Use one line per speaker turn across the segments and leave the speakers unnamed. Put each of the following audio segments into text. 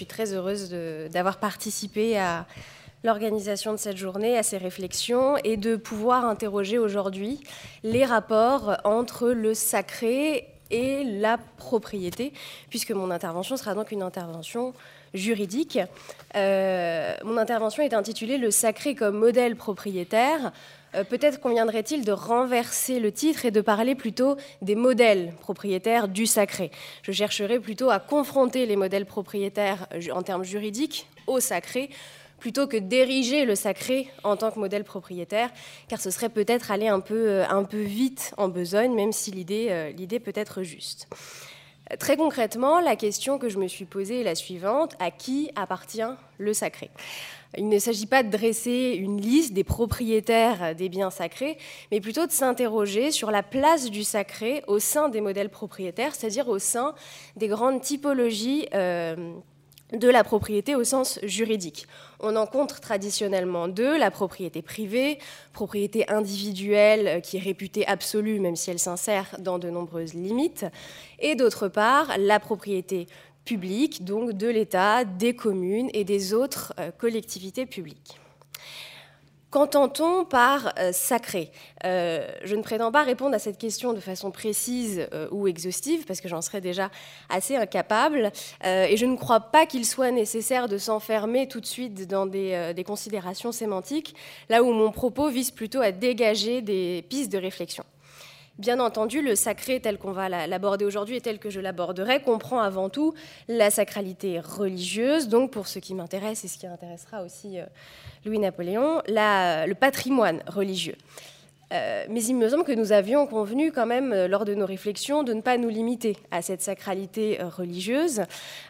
suis très heureuse d'avoir participé à l'organisation de cette journée, à ces réflexions et de pouvoir interroger aujourd'hui les rapports entre le sacré et la propriété, puisque mon intervention sera donc une intervention juridique. Euh, mon intervention est intitulée Le sacré comme modèle propriétaire. Euh, peut-être conviendrait-il de renverser le titre et de parler plutôt des modèles propriétaires du sacré. Je chercherai plutôt à confronter les modèles propriétaires en termes juridiques au sacré plutôt que d'ériger le sacré en tant que modèle propriétaire, car ce serait peut-être aller un peu, euh, vite en besogne, même si l'idée, euh, l'idée peut être juste. Très concrètement, la question que je me suis posée est la suivante à qui appartient le sacré? Il ne s'agit pas de dresser une liste des propriétaires des biens sacrés, mais plutôt de s'interroger sur la place du sacré au sein des modèles propriétaires, c'est-à-dire au sein des grandes typologies euh, de la propriété au sens juridique. On en compte traditionnellement deux, la propriété privée, propriété individuelle euh, qui est réputée absolue même si elle s'insère dans de nombreuses limites, et d'autre part la propriété publique, donc de l'État, des communes et des autres euh, collectivités publiques. Qu'entend-on par euh, sacré? Euh, Je ne prétends pas répondre à cette question de façon précise ou exhaustive, parce que j'en serais déjà assez incapable, et je ne crois pas qu'il soit nécessaire de s'enfermer tout de suite dans des, considérations sémantiques, là où mon propos vise plutôt à dégager des pistes de réflexion. Bien entendu, le sacré tel qu'on va l'aborder aujourd'hui et tel que je l'aborderai comprend avant tout la sacralité religieuse, donc pour ce qui m'intéresse et ce qui intéressera aussi Louis-Napoléon, le patrimoine religieux. Euh, mais il me semble que nous avions convenu quand même, euh, lors de nos réflexions, de ne pas nous limiter à cette sacralité euh, religieuse,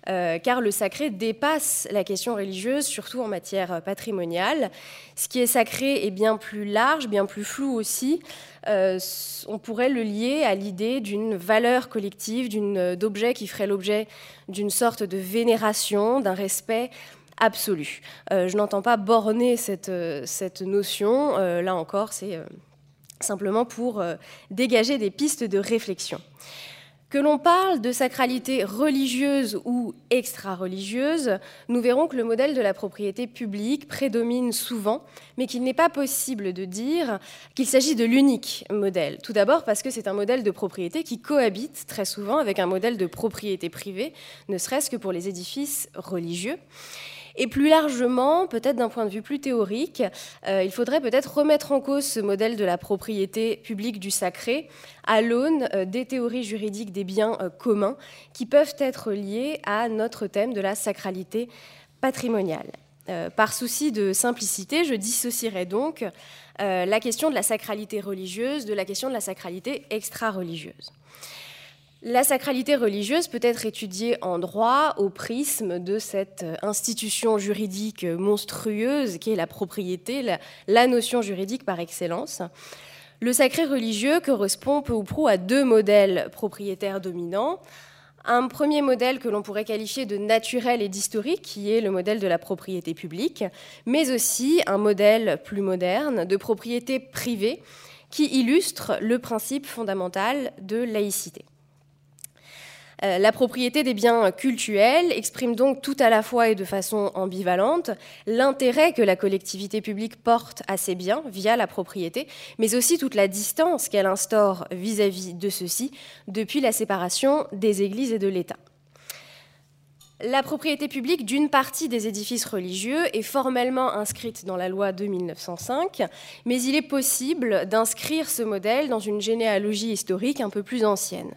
car le sacré dépasse la question religieuse, surtout en matière patrimoniale. Ce qui est sacré est bien plus large, bien plus flou aussi. on pourrait le lier à l'idée d'une valeur collective, d'objet qui ferait l'objet d'une sorte de vénération, d'un respect absolu. Je n'entends pas borner cette, notion. Là encore, c'est simplement pour dégager des pistes de réflexion. Que l'on parle de sacralité religieuse ou extra-religieuse, nous verrons que le modèle de la propriété publique prédomine souvent, mais qu'il n'est pas possible de dire qu'il s'agit de l'unique modèle. Tout d'abord parce que c'est un modèle de propriété qui cohabite très souvent avec un modèle de propriété privée, ne serait-ce que pour les édifices religieux. Et plus largement, peut-être d'un point de vue plus théorique, euh, il faudrait peut-être remettre en cause ce modèle de la propriété publique du sacré à l'aune euh, des théories juridiques des biens euh, communs qui peuvent être liées à notre thème de la sacralité patrimoniale. par souci de simplicité, je dissocierai donc la question de la sacralité religieuse de la question de la sacralité extra-religieuse. La sacralité religieuse peut être étudiée en droit au prisme de cette institution juridique monstrueuse qui est la propriété, la, notion juridique par excellence. Le sacré religieux correspond peu ou prou à deux modèles propriétaires dominants. Un premier modèle que l'on pourrait qualifier de naturel et d'historique, qui est le modèle de la propriété publique, mais aussi un modèle plus moderne de propriété privée, qui illustre le principe fondamental de laïcité. Euh, la propriété des biens cultuels exprime donc tout à la fois et de façon ambivalente l'intérêt que la collectivité publique porte à ces biens via la propriété, mais aussi toute la distance qu'elle instaure vis-à-vis de ceux-ci depuis la séparation des églises et de l'État. La propriété publique d'une partie des édifices religieux est formellement inscrite dans la loi de 1905, mais il est possible d'inscrire ce modèle dans une généalogie historique un peu plus ancienne.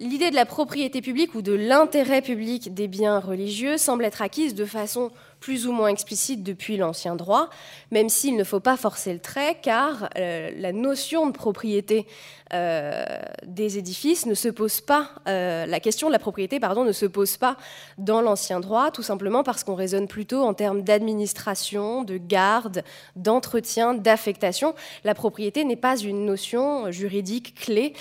L'idée de la propriété publique ou de l'intérêt public des biens religieux semble être acquise de façon plus ou moins explicite depuis l'ancien droit, même s'il ne faut pas forcer le trait, car euh, la notion de propriété euh, des édifices ne se pose pas, euh, la question de la propriété, pardon, ne se pose pas dans l'ancien droit, tout simplement parce qu'on raisonne plutôt en termes d'administration, de garde, d'entretien, d'affectation. La propriété n'est pas une notion juridique clé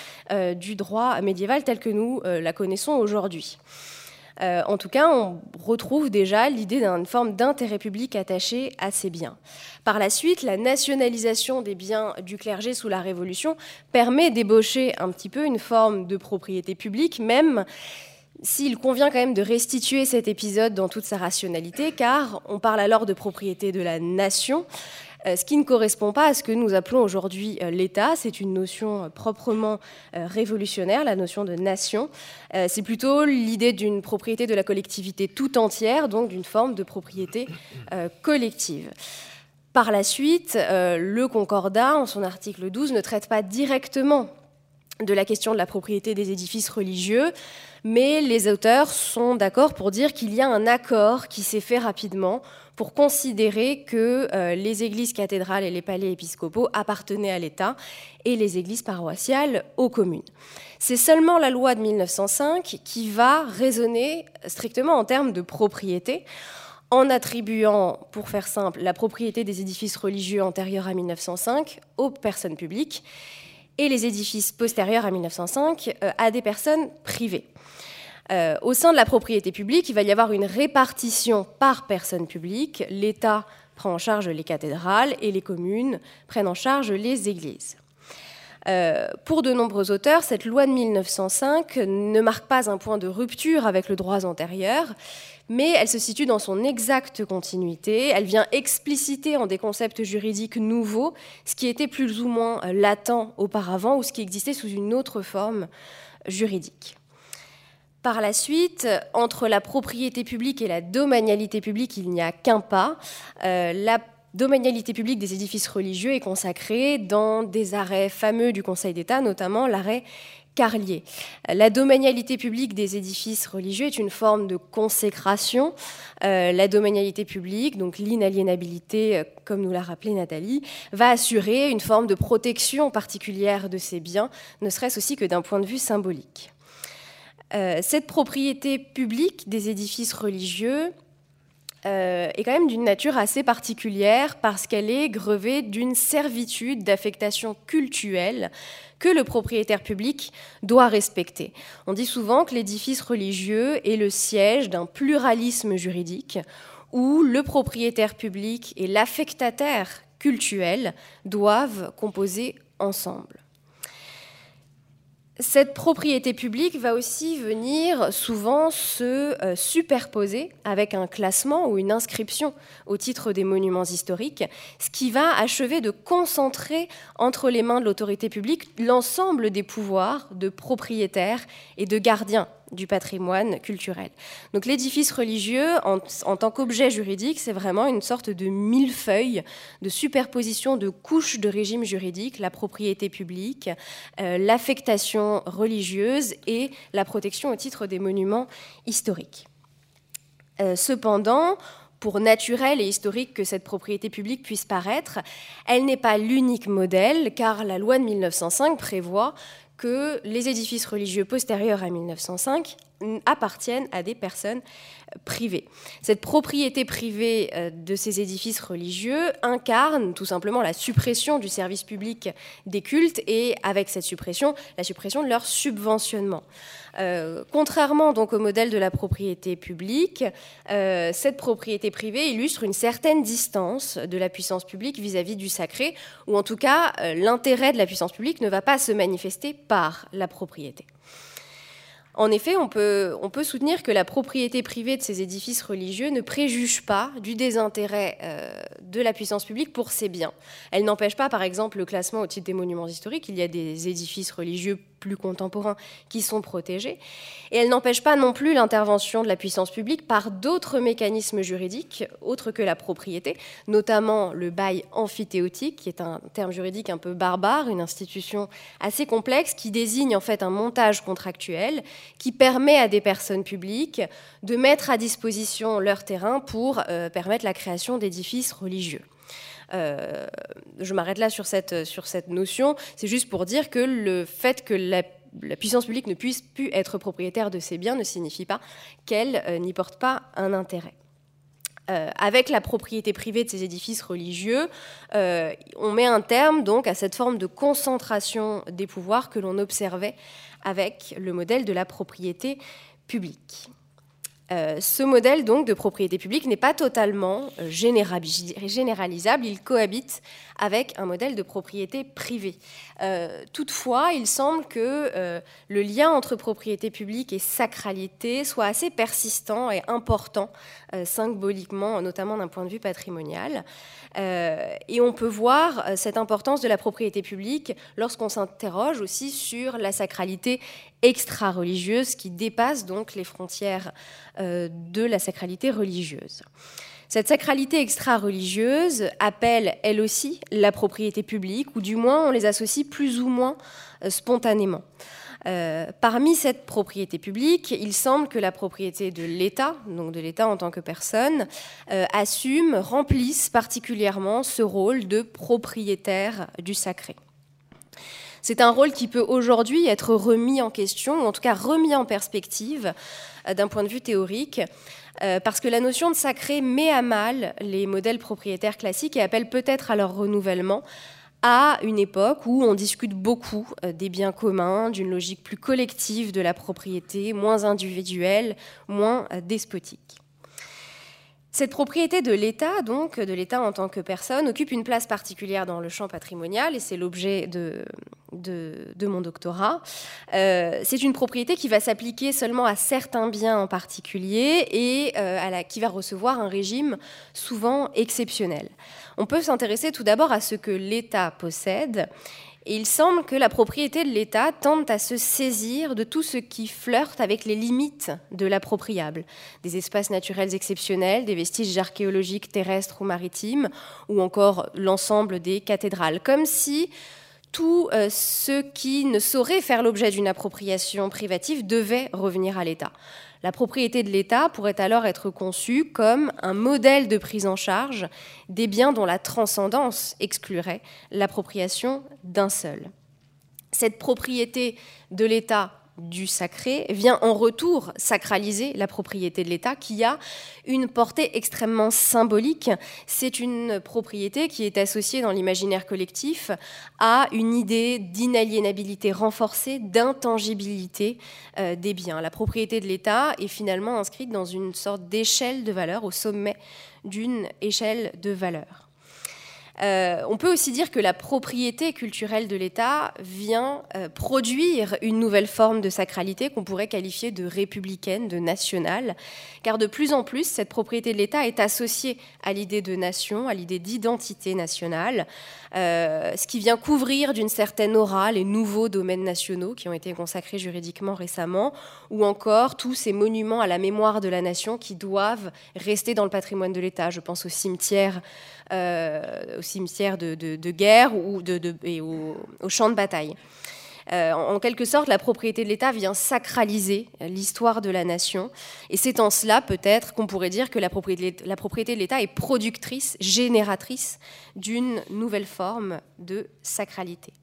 du droit médiéval tel que nous la connaissons aujourd'hui. Euh, en tout cas, on retrouve déjà l'idée d'une forme d'intérêt public attaché à ces biens. Par la suite, la nationalisation des biens du clergé sous la Révolution permet d'ébaucher un petit peu une forme de propriété publique, même s'il convient quand même de restituer cet épisode dans toute sa rationalité, car on parle alors de propriété de la nation, ce qui ne correspond pas à ce que nous appelons aujourd'hui euh, l'État. C'est une notion euh, proprement révolutionnaire, la notion de nation. C'est plutôt l'idée d'une propriété de la collectivité tout entière, donc d'une forme de propriété collective. Par la suite, le Concordat, en son article 12, ne traite pas directement de la question de la propriété des édifices religieux, mais les auteurs sont d'accord pour dire qu'il y a un accord qui s'est fait rapidement pour considérer que euh, les églises cathédrales et les palais épiscopaux appartenaient à l'État et les églises paroissiales aux communes. C'est seulement la loi de 1905 qui va raisonner strictement en termes de propriété en attribuant, pour faire simple, la propriété des édifices religieux antérieurs à 1905 aux personnes publiques et les édifices postérieurs à 1905 euh, à des personnes privées. Euh, au sein de la propriété publique, il va y avoir une répartition par personne publique. L'État prend en charge les cathédrales et les communes prennent en charge les églises. Euh, pour de nombreux auteurs, cette loi de 1905 ne marque pas un point de rupture avec le droit antérieur, mais elle se situe dans son exacte continuité. Elle vient expliciter en des concepts juridiques nouveaux ce qui était plus ou moins latent auparavant ou ce qui existait sous une autre forme juridique. Par la suite, entre la propriété publique et la domanialité publique, il n'y a qu'un pas. Euh, la domanialité publique des édifices religieux est consacrée dans des arrêts fameux du Conseil d'État, notamment l'arrêt Carlier. La domanialité publique des édifices religieux est une forme de consécration. Euh, la domanialité publique, donc l'inaliénabilité, euh, comme nous l'a rappelé Nathalie, va assurer une forme de protection particulière de ces biens, ne serait-ce aussi que d'un point de vue symbolique. Euh, cette propriété publique des édifices religieux euh, est quand même d'une nature assez particulière parce qu'elle est grevée d'une servitude d'affectation cultuelle que le propriétaire public doit respecter. On dit souvent que l'édifice religieux est le siège d'un pluralisme juridique où le propriétaire public et l'affectataire cultuel doivent composer ensemble. Cette propriété publique va aussi venir souvent se euh, superposer avec un classement ou une inscription au titre des monuments historiques, ce qui va achever de concentrer entre les mains de l'autorité publique l'ensemble des pouvoirs de propriétaires et de gardiens du patrimoine culturel. Donc l'édifice religieux, en, tant qu'objet juridique, c'est vraiment une sorte de millefeuille de superposition de couches de régime juridique, la propriété publique, euh, l'affectation religieuse et la protection au titre des monuments historiques. Euh, cependant, pour naturel et historique que cette propriété publique puisse paraître, elle n'est pas l'unique modèle, car la loi de 1905 prévoit que les édifices religieux postérieurs à 1905 appartiennent à des personnes privées. Cette propriété privée euh, de ces édifices religieux incarne tout simplement la suppression du service public des cultes et avec cette suppression, la suppression de leur subventionnement. Euh, contrairement donc au modèle de la propriété publique, euh, cette propriété privée illustre une certaine distance de la puissance publique vis-à-vis -vis du sacré, ou en tout cas l'intérêt de la puissance publique ne va pas se manifester par la propriété. En effet, on peut, soutenir que la propriété privée de ces édifices religieux ne préjuge pas du désintérêt euh, de la puissance publique pour ces biens. Elle n'empêche pas, par exemple, le classement au titre des monuments historiques. Il y a des édifices religieux plus contemporains qui sont protégés. Et elle n'empêche pas non plus l'intervention de la puissance publique par d'autres mécanismes juridiques autres que la propriété, notamment le bail amphithéotique, qui est un terme juridique un peu barbare, une institution assez complexe qui désigne en fait un montage contractuel qui permet à des personnes publiques de mettre à disposition leur terrain pour euh, permettre la création d'édifices religieux. Euh, je m'arrête là sur cette, notion. C'est juste pour dire que le fait que la, puissance publique ne puisse plus être propriétaire de ces biens ne signifie pas qu'elle euh, n'y porte pas un intérêt. Euh, avec la propriété privée de ces édifices religieux, on met un terme donc à cette forme de concentration des pouvoirs que l'on observait avec le modèle de la propriété publique. Euh, ce modèle donc de propriété publique n'est pas totalement euh, généralisable, il cohabite avec un modèle de propriété privée. Euh, toutefois, il semble que le lien entre propriété publique et sacralité soit assez persistant et important symboliquement, notamment d'un point de vue patrimonial. et on peut voir cette importance de la propriété publique lorsqu'on s'interroge aussi sur la sacralité extra-religieuse qui dépasse donc les frontières euh, de la sacralité religieuse. Cette sacralité extra-religieuse appelle, elle aussi, la propriété publique, ou du moins on les associe plus ou moins euh, spontanément. Euh, parmi cette propriété publique, il semble que la propriété de l'État, donc de l'État en tant que personne, assume, remplisse particulièrement ce rôle de propriétaire du sacré. C'est un rôle qui peut aujourd'hui être remis en question, ou en tout cas remis en perspective euh, d'un point de vue théorique, euh, parce que la notion de sacré met à mal les modèles propriétaires classiques et appelle peut-être à leur renouvellement à une époque où on discute beaucoup euh, des biens communs, d'une logique plus collective de la propriété, moins individuelle, moins despotique. Cette propriété de l'État, donc de l'État en tant que personne, occupe une place particulière dans le champ patrimonial et c'est l'objet de, mon doctorat. Euh, c'est une propriété qui va s'appliquer seulement à certains biens en particulier et euh, qui va recevoir un régime souvent exceptionnel. On peut s'intéresser tout d'abord à ce que l'État possède et il semble que la propriété de l'État tente à se saisir de tout ce qui flirte avec les limites de l'appropriable. Des espaces naturels exceptionnels, des vestiges archéologiques terrestres ou maritimes, ou encore l'ensemble des cathédrales. Comme si tout euh, ce qui ne saurait faire l'objet d'une appropriation privative devait revenir à l'État. La propriété de l'État pourrait alors être conçue comme un modèle de prise en charge des biens dont la transcendance exclurait l'appropriation d'un seul. Cette propriété de l'État du sacré vient en retour sacraliser la propriété de l'État qui a une portée extrêmement symbolique. C'est une propriété qui est associée dans l'imaginaire collectif à une idée d'inaliénabilité renforcée, d'intangibilité euh, des biens. La propriété de l'État est finalement inscrite dans une sorte d'échelle de valeur, au sommet d'une échelle de valeur. Euh, on peut aussi dire que la propriété culturelle de l'État vient euh, produire une nouvelle forme de sacralité qu'on pourrait qualifier de républicaine, de nationale, car de plus en plus, cette propriété de l'État est associée à l'idée de nation, à l'idée d'identité nationale, euh, ce qui vient couvrir d'une certaine aura les nouveaux domaines nationaux qui ont été consacrés juridiquement récemment, ou encore tous ces monuments à la mémoire de la nation qui doivent rester dans le patrimoine de l'État. Je pense euh, aux cimetières de, guerre ou de, et aux, champs de bataille. Euh, en quelque sorte, la propriété de l'État vient sacraliser l'histoire de la nation. Et c'est en cela, peut-être, qu'on pourrait dire que la propriété, de l'État est productrice, génératrice d'une nouvelle forme de sacralité.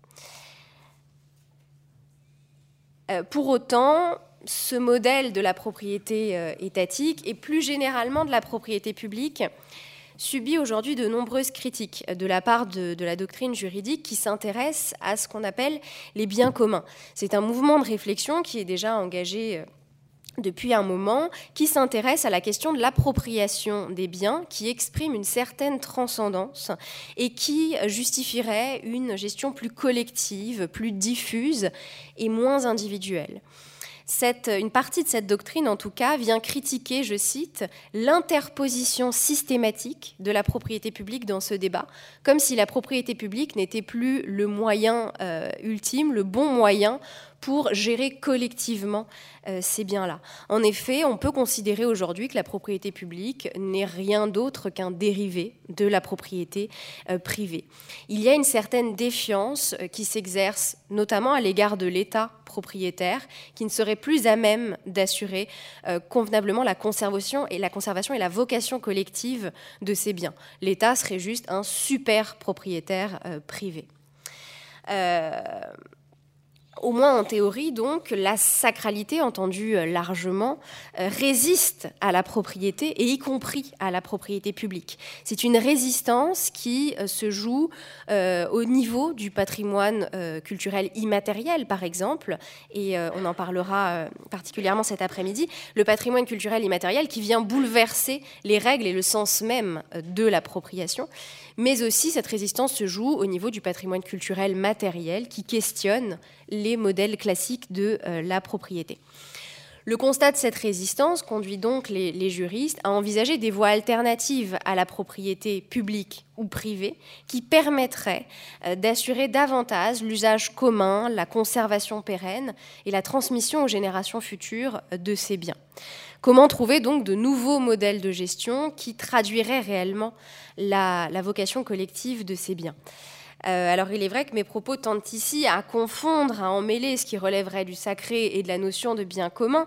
Euh, pour autant, ce modèle de la propriété étatique et plus généralement de la propriété publique subit aujourd'hui de nombreuses critiques de la part de, la doctrine juridique qui s'intéresse à ce qu'on appelle les biens communs. C'est un mouvement de réflexion qui est déjà engagé euh, depuis un moment, qui s'intéresse à la question de l'appropriation des biens, qui exprime une certaine transcendance et qui justifierait une gestion plus collective, plus diffuse et moins individuelle une partie de cette doctrine, en tout cas, vient critiquer, je cite, l'interposition systématique de la propriété publique dans ce débat, comme si la propriété publique n'était plus le moyen euh, ultime, le bon moyen pour gérer collectivement euh, ces biens-là. En effet, on peut considérer aujourd'hui que la propriété publique n'est rien d'autre qu'un dérivé de la propriété euh, privée. Il y a une certaine défiance euh, qui s'exerce notamment à l'égard de l'État propriétaire, qui ne serait plus à même d'assurer convenablement la conservation et la conservation et la vocation collective de ces biens. L'État serait juste un super propriétaire privé. Au moins en théorie, donc, la sacralité, entendue euh, largement, euh, résiste à la propriété et y compris à la propriété publique. C'est une résistance qui euh, se joue au niveau du patrimoine culturel immatériel, par exemple, et on en parlera particulièrement cet après-midi, le patrimoine culturel immatériel qui vient bouleverser les règles et le sens même de l'appropriation mais aussi cette résistance se joue au niveau du patrimoine culturel matériel qui questionne les modèles classiques de euh, la propriété. Le constat de cette résistance conduit donc les, juristes à envisager des voies alternatives à la propriété publique ou privée qui permettraient euh, d'assurer davantage l'usage commun, la conservation pérenne et la transmission aux générations futures de ces biens. Comment trouver donc de nouveaux modèles de gestion qui traduiraient réellement la, vocation collective de ces biens? Euh, alors il est vrai que mes propos tentent ici à confondre, à emmêler ce qui relèverait du sacré et de la notion de bien commun,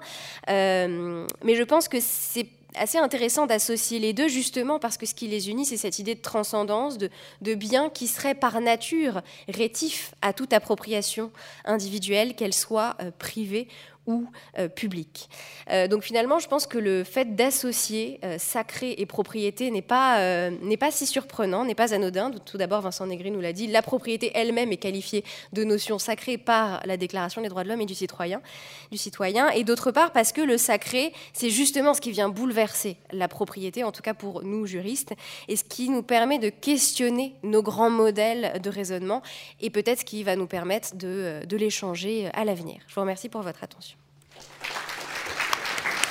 euh, mais je pense que c'est assez intéressant d'associer les deux justement parce que ce qui les unit, c'est cette idée de transcendance, de, bien qui serait par nature rétif à toute appropriation individuelle, qu'elle soit euh, privée ou euh, public. Euh, donc finalement, je pense que le fait d'associer euh, sacré et propriété n'est pas, pas si surprenant, n'est pas anodin. Tout d'abord, Vincent Negri nous l'a dit, la propriété elle-même est qualifiée de notion sacrée par la Déclaration des droits de l'homme et du citoyen, du citoyen. Et d'autre part, parce que le sacré, c'est justement ce qui vient bouleverser la propriété, en tout cas pour nous juristes, et ce qui nous permet de questionner nos grands modèles de raisonnement, et peut-être ce qui va nous permettre de, de les changer à l'avenir. Je vous remercie pour votre attention. Thank you.